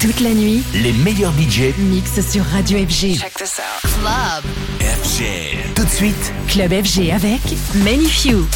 Toute la nuit, les meilleurs budgets mixent sur Radio FG. Check this out. Club FG. Tout de suite, Club FG avec Many Few.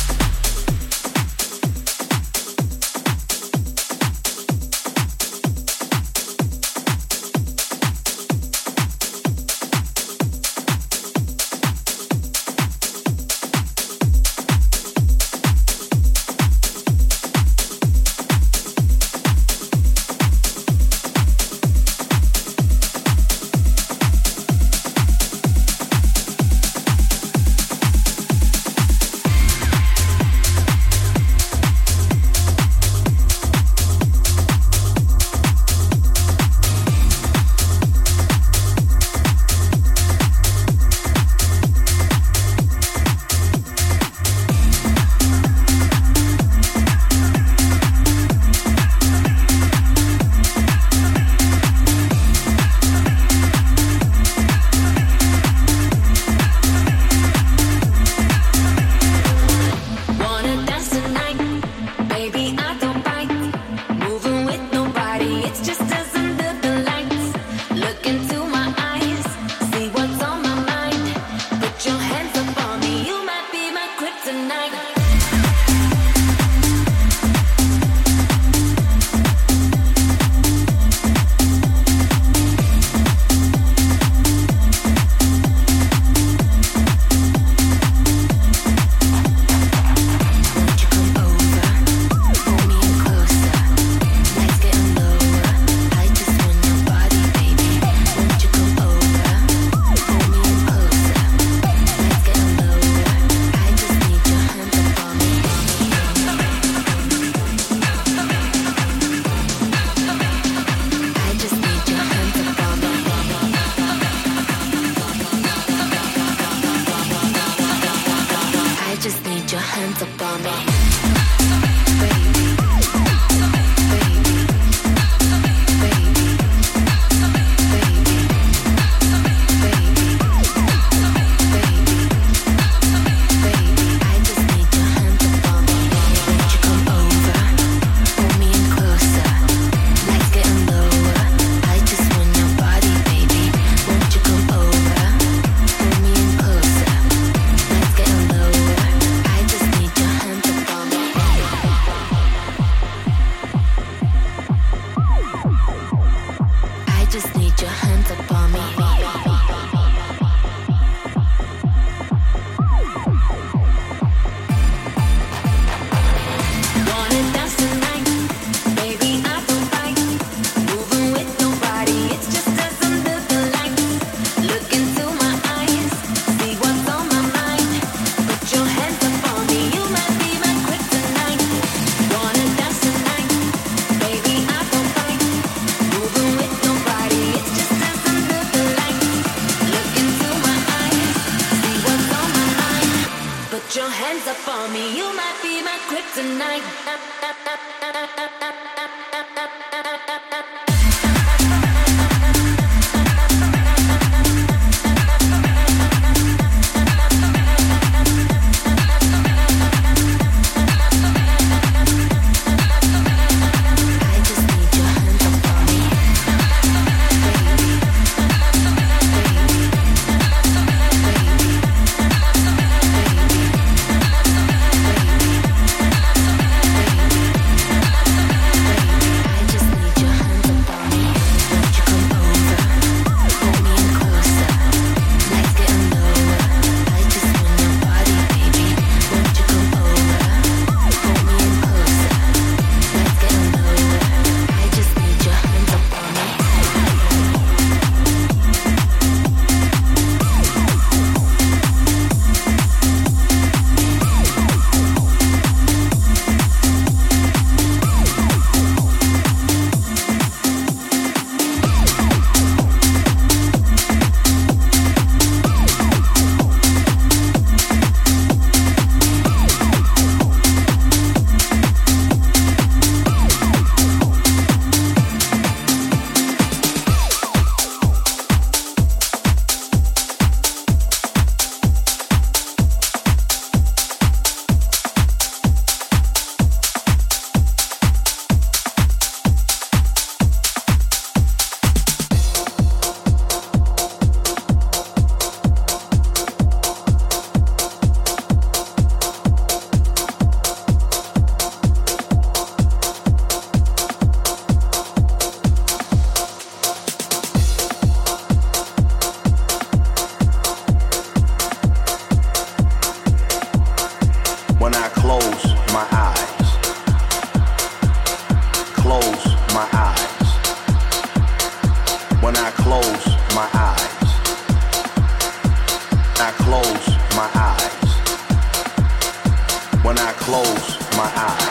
close my eyes.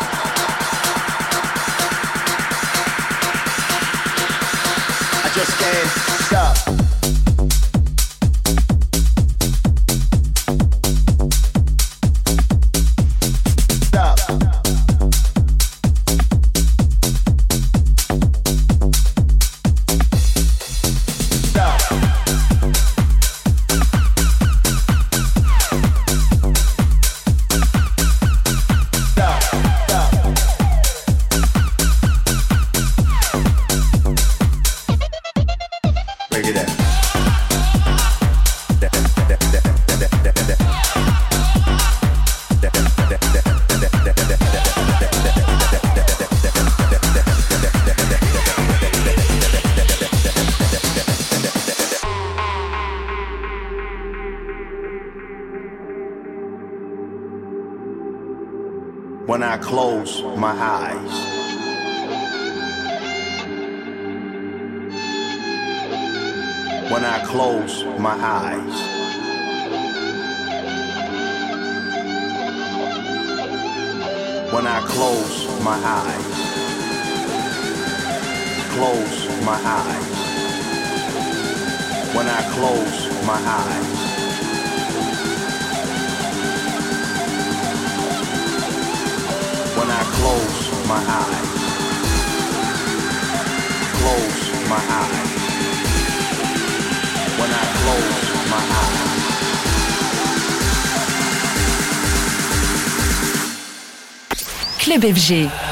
I just can't stop.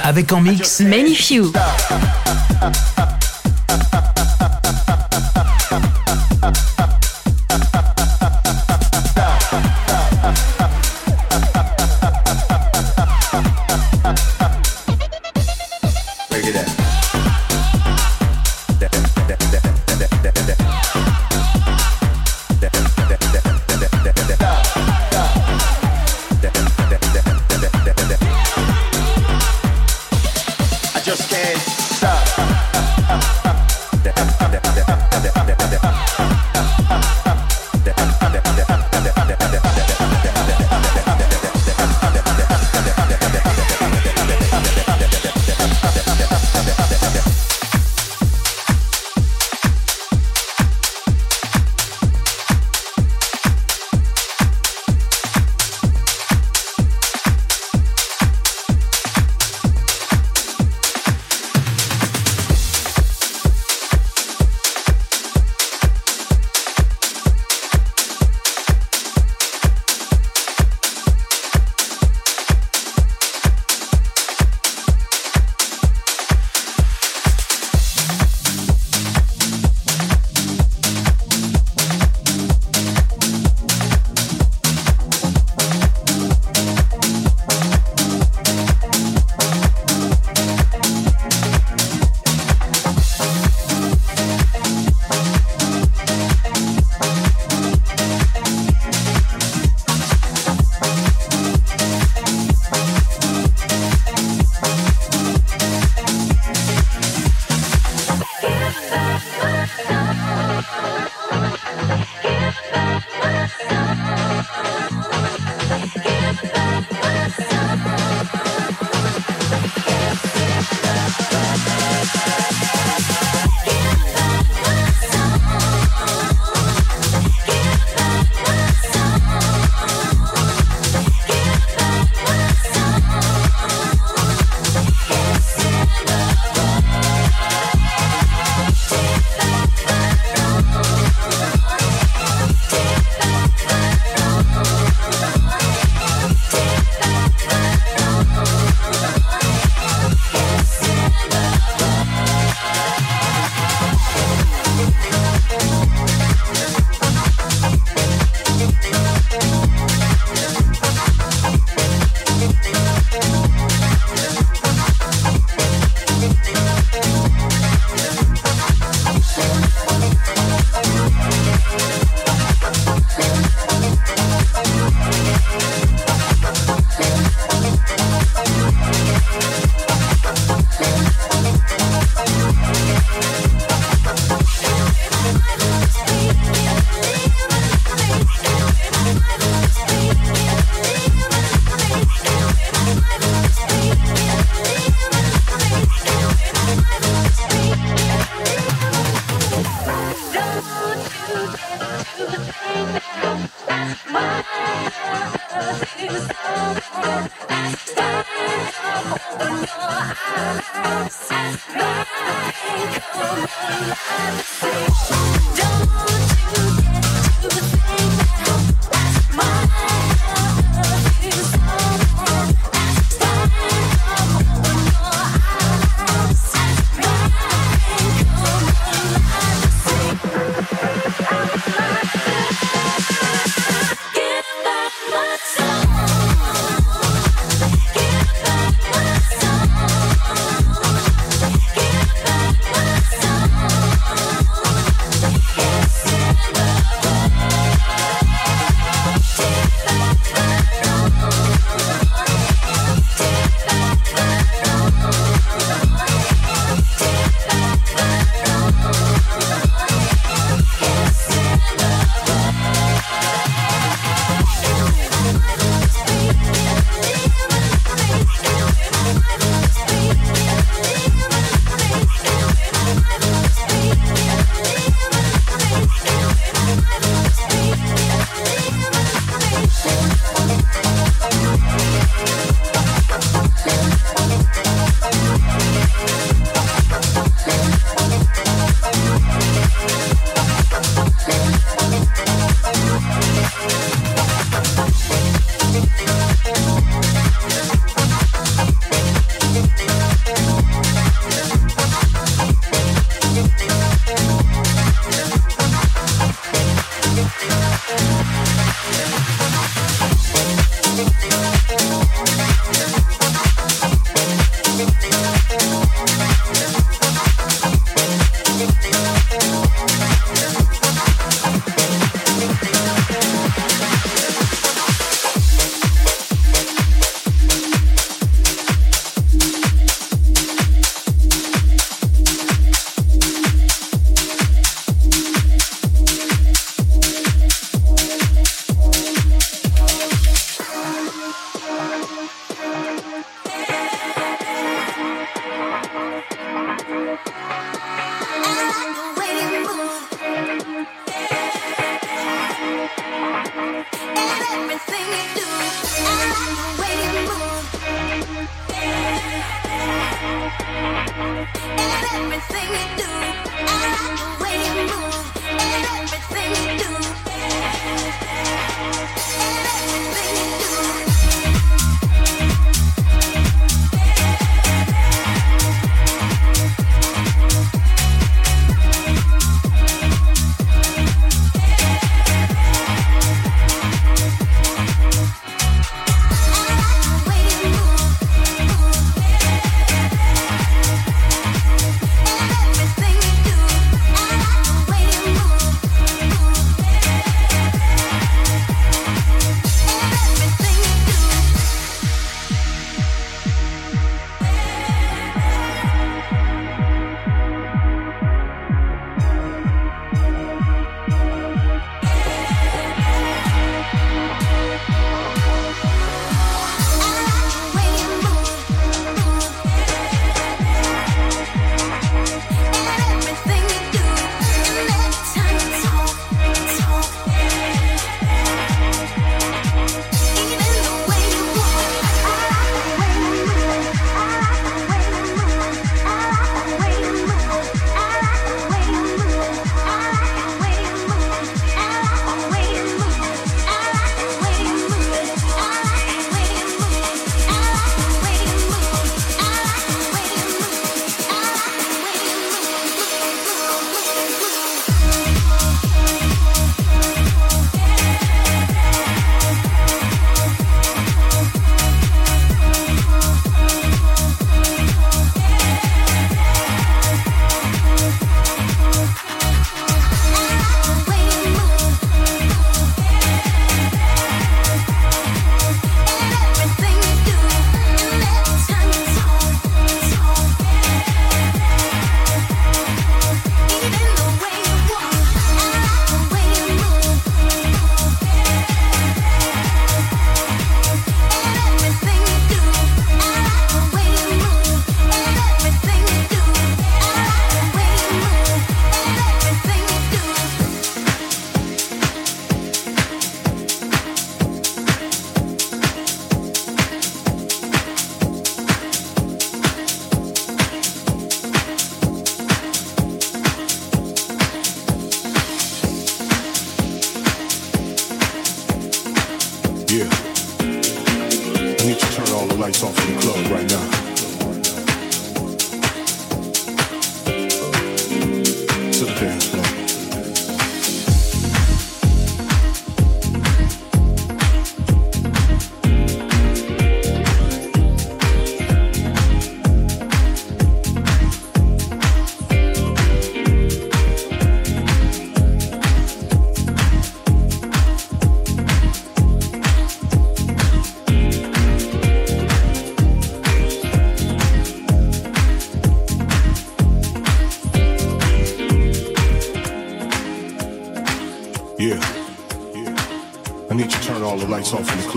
Avec en mix Many Few.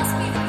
must be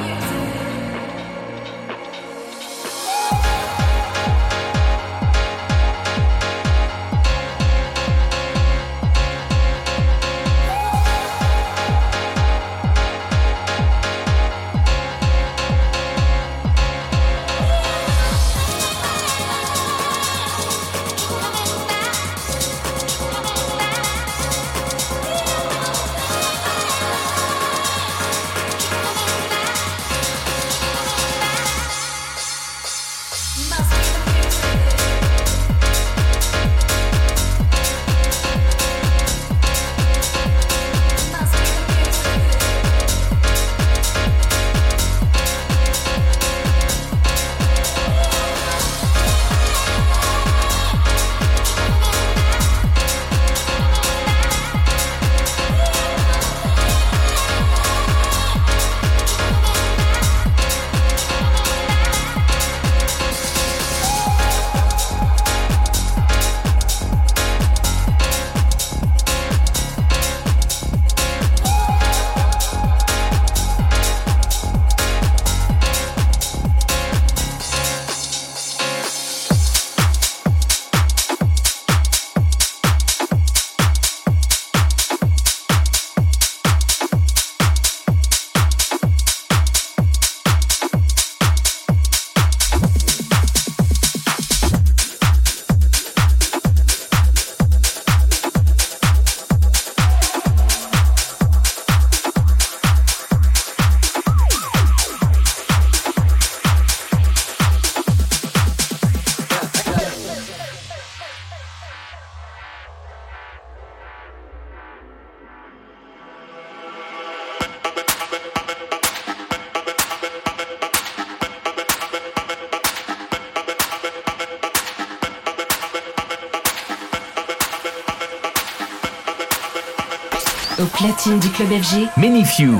platine du club FG. Many Few.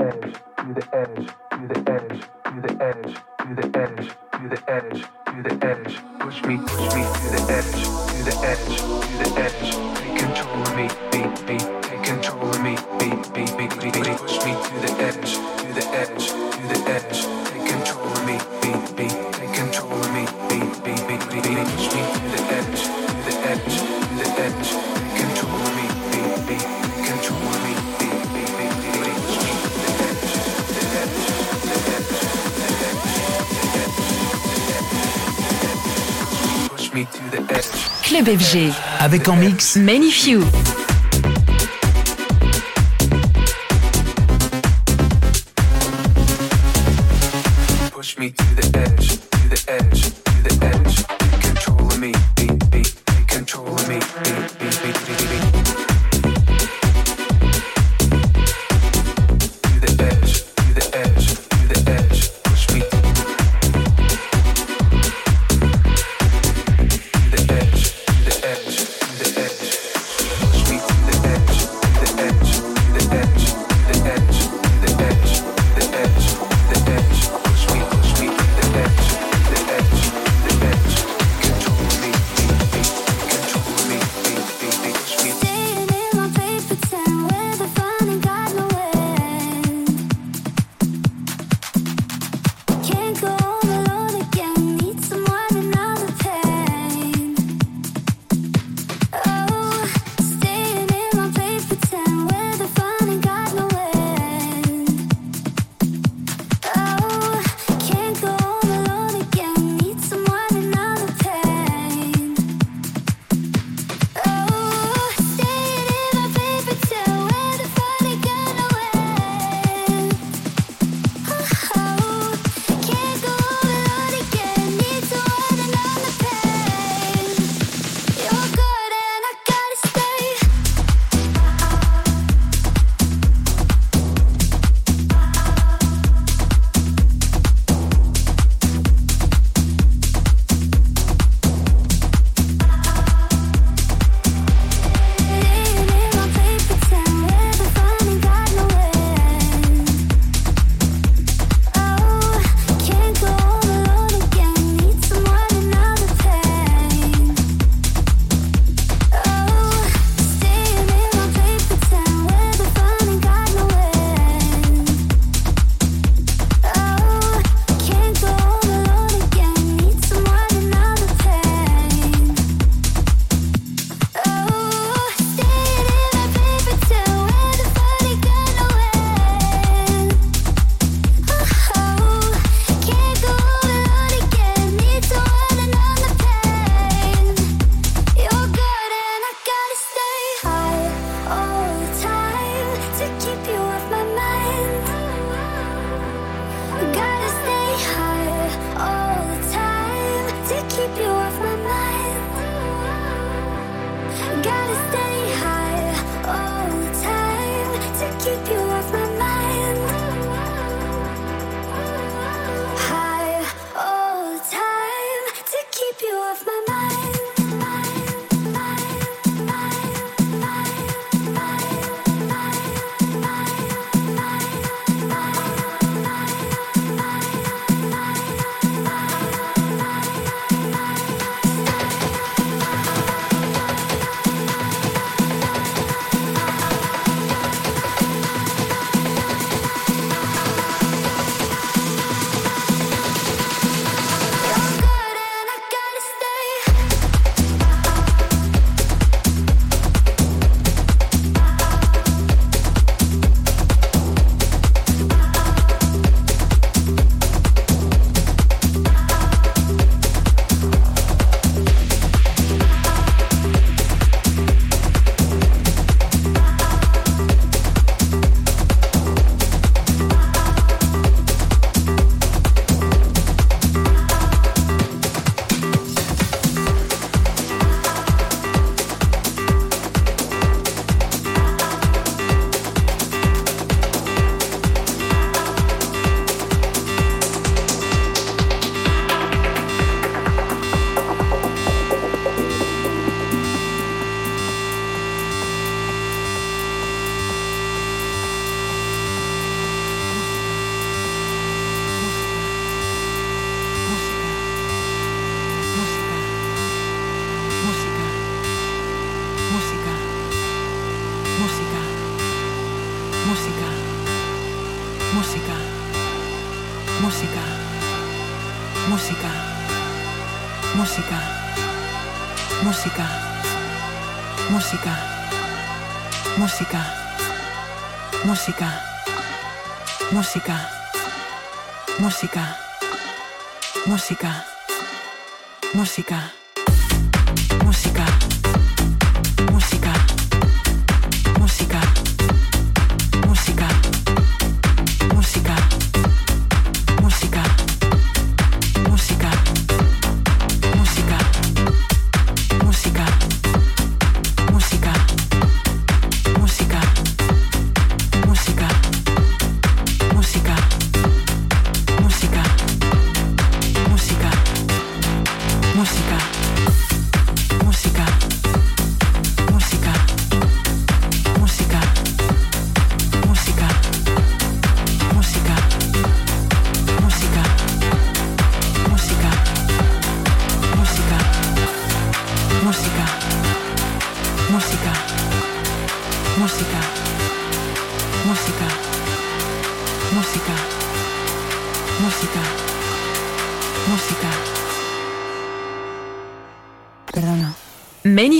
edge, you the edge, you the edge, you the edge, you the edge, you the edge, you the edge. Push me, push me, you the edge, you the edge, you the edge. Avec en mix Many Few.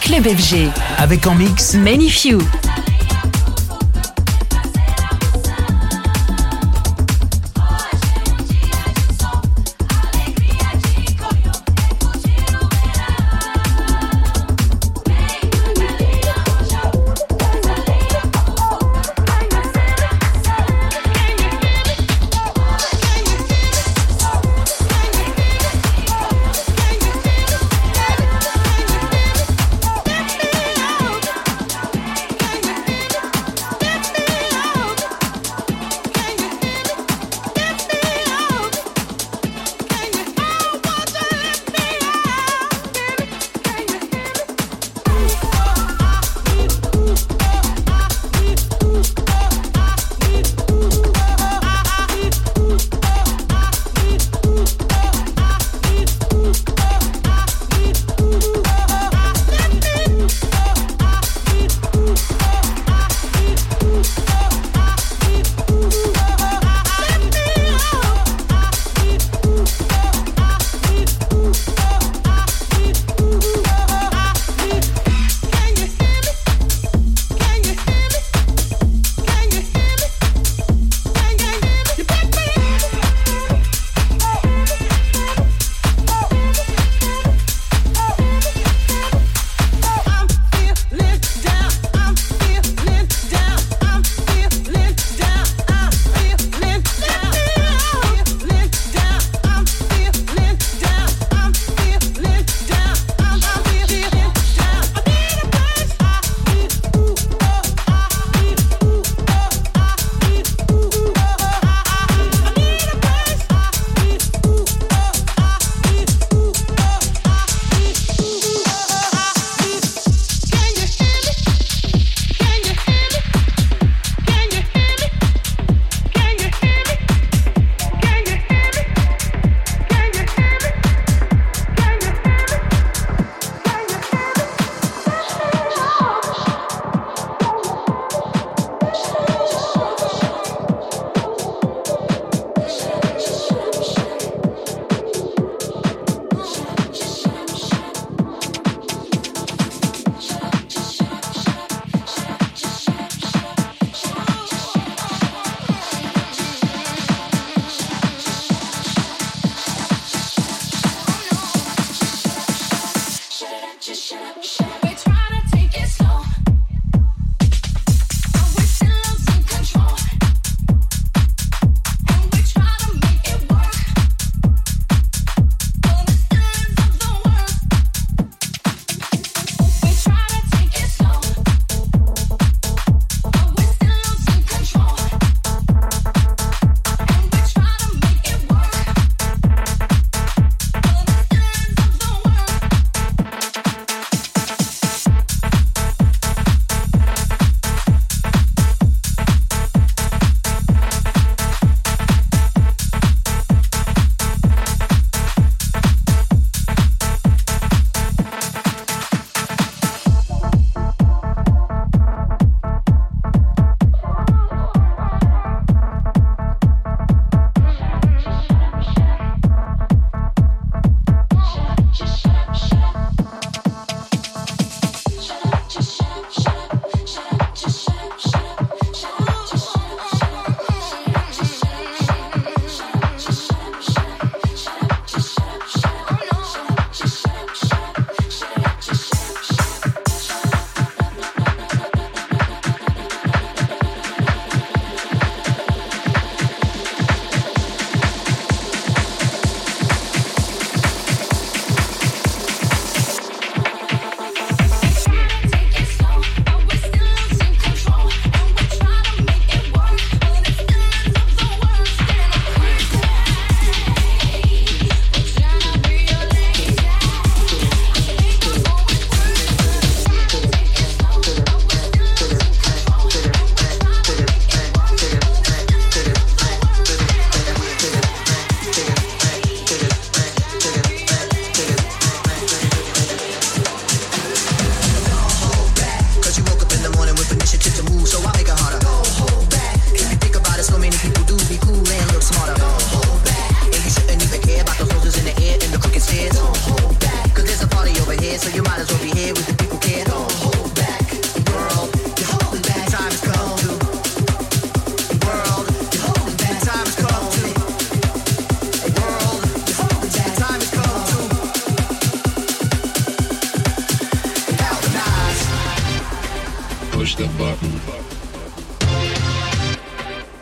Club FG. Avec en mix Many Few.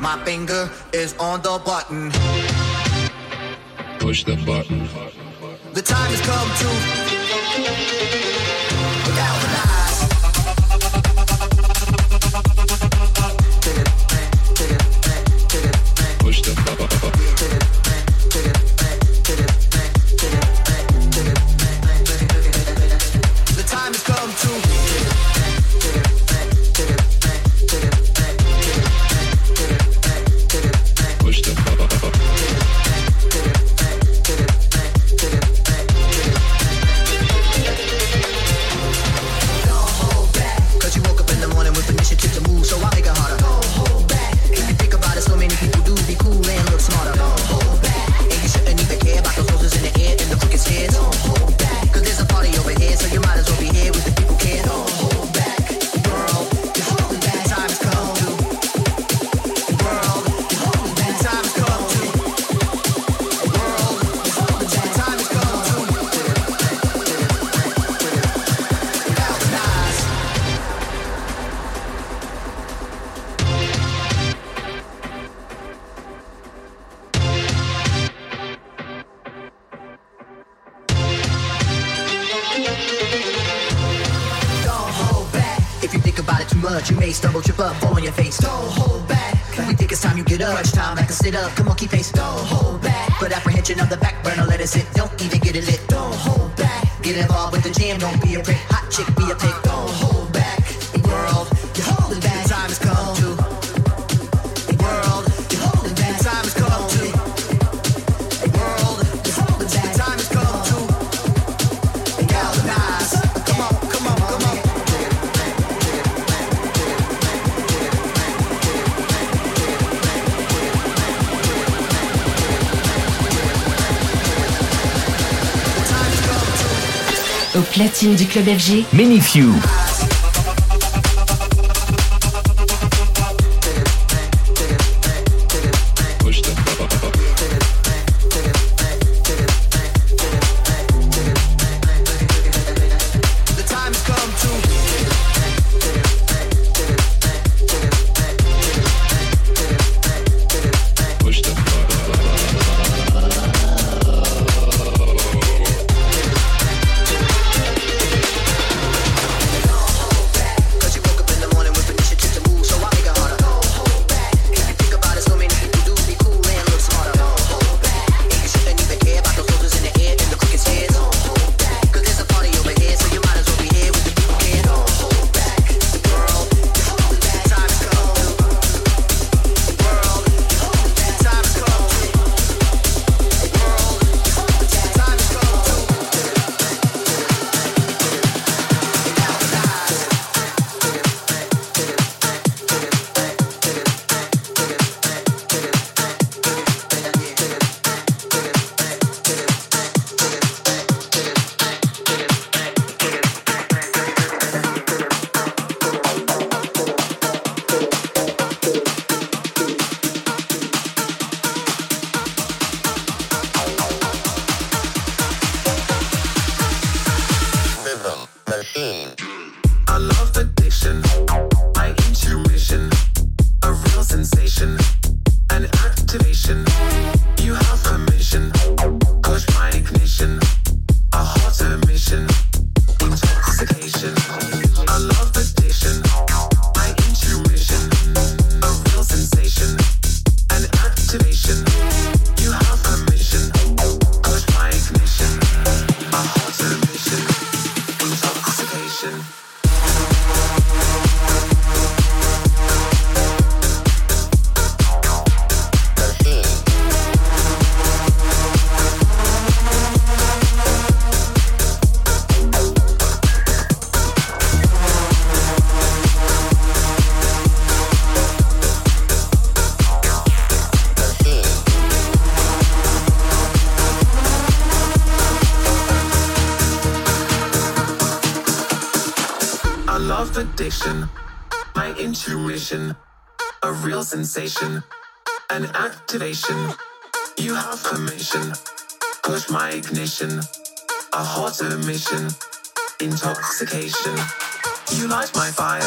My finger is on the button. Push the button. The time has come to with the jam, don't be a prick. Hot chick, be a pick. Don't oh, hold au platine du club FG. team. You light my fire.